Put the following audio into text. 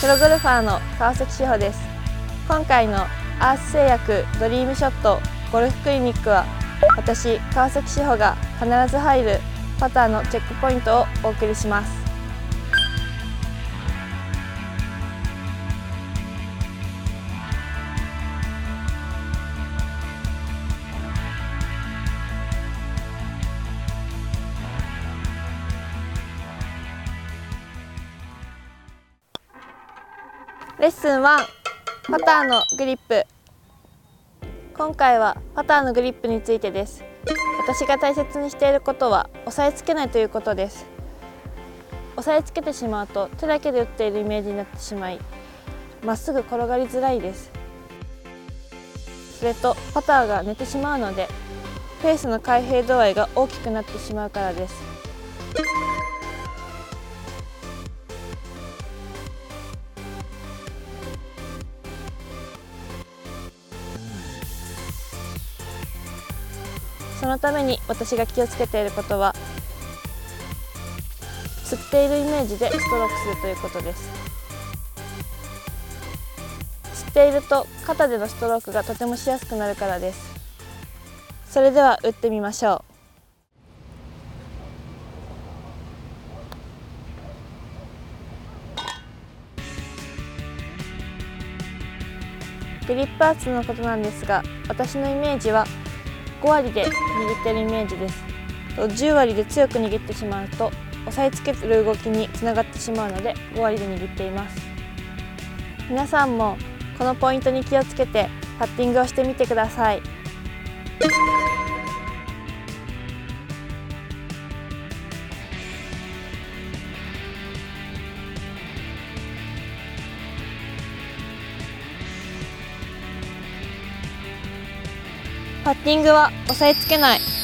プロゴルファーの川崎志穂です。今回のアース製薬ドリームショットゴルフクリニックは私川崎志穂が必ず入るパターのチェックポイントをお送りします。レッスン1パターのグリップ。今回はパターのグリップについてです。私が大切にしていることは押さえつけないということです。押さえつけてしまうと手だけで打っているイメージになってしまいまっすぐ転がりづらいです。それとパターが寝てしまうのでフェースの開閉度合いが大きくなってしまうからです。そのために私が気をつけていることは吸っているイメージでストロークするということです。吸っていると肩でのストロークがとてもしやすくなるからです。それでは打ってみましょう。グリップ圧のことなんですが私のイメージは5割で握ってるイメージです。10割で強く握ってしまうと押さえつける動きにつながってしまうので5割で握っています。皆さんもこのポイントに気をつけてパッティングをしてみてください。パッティングは押さえつけない。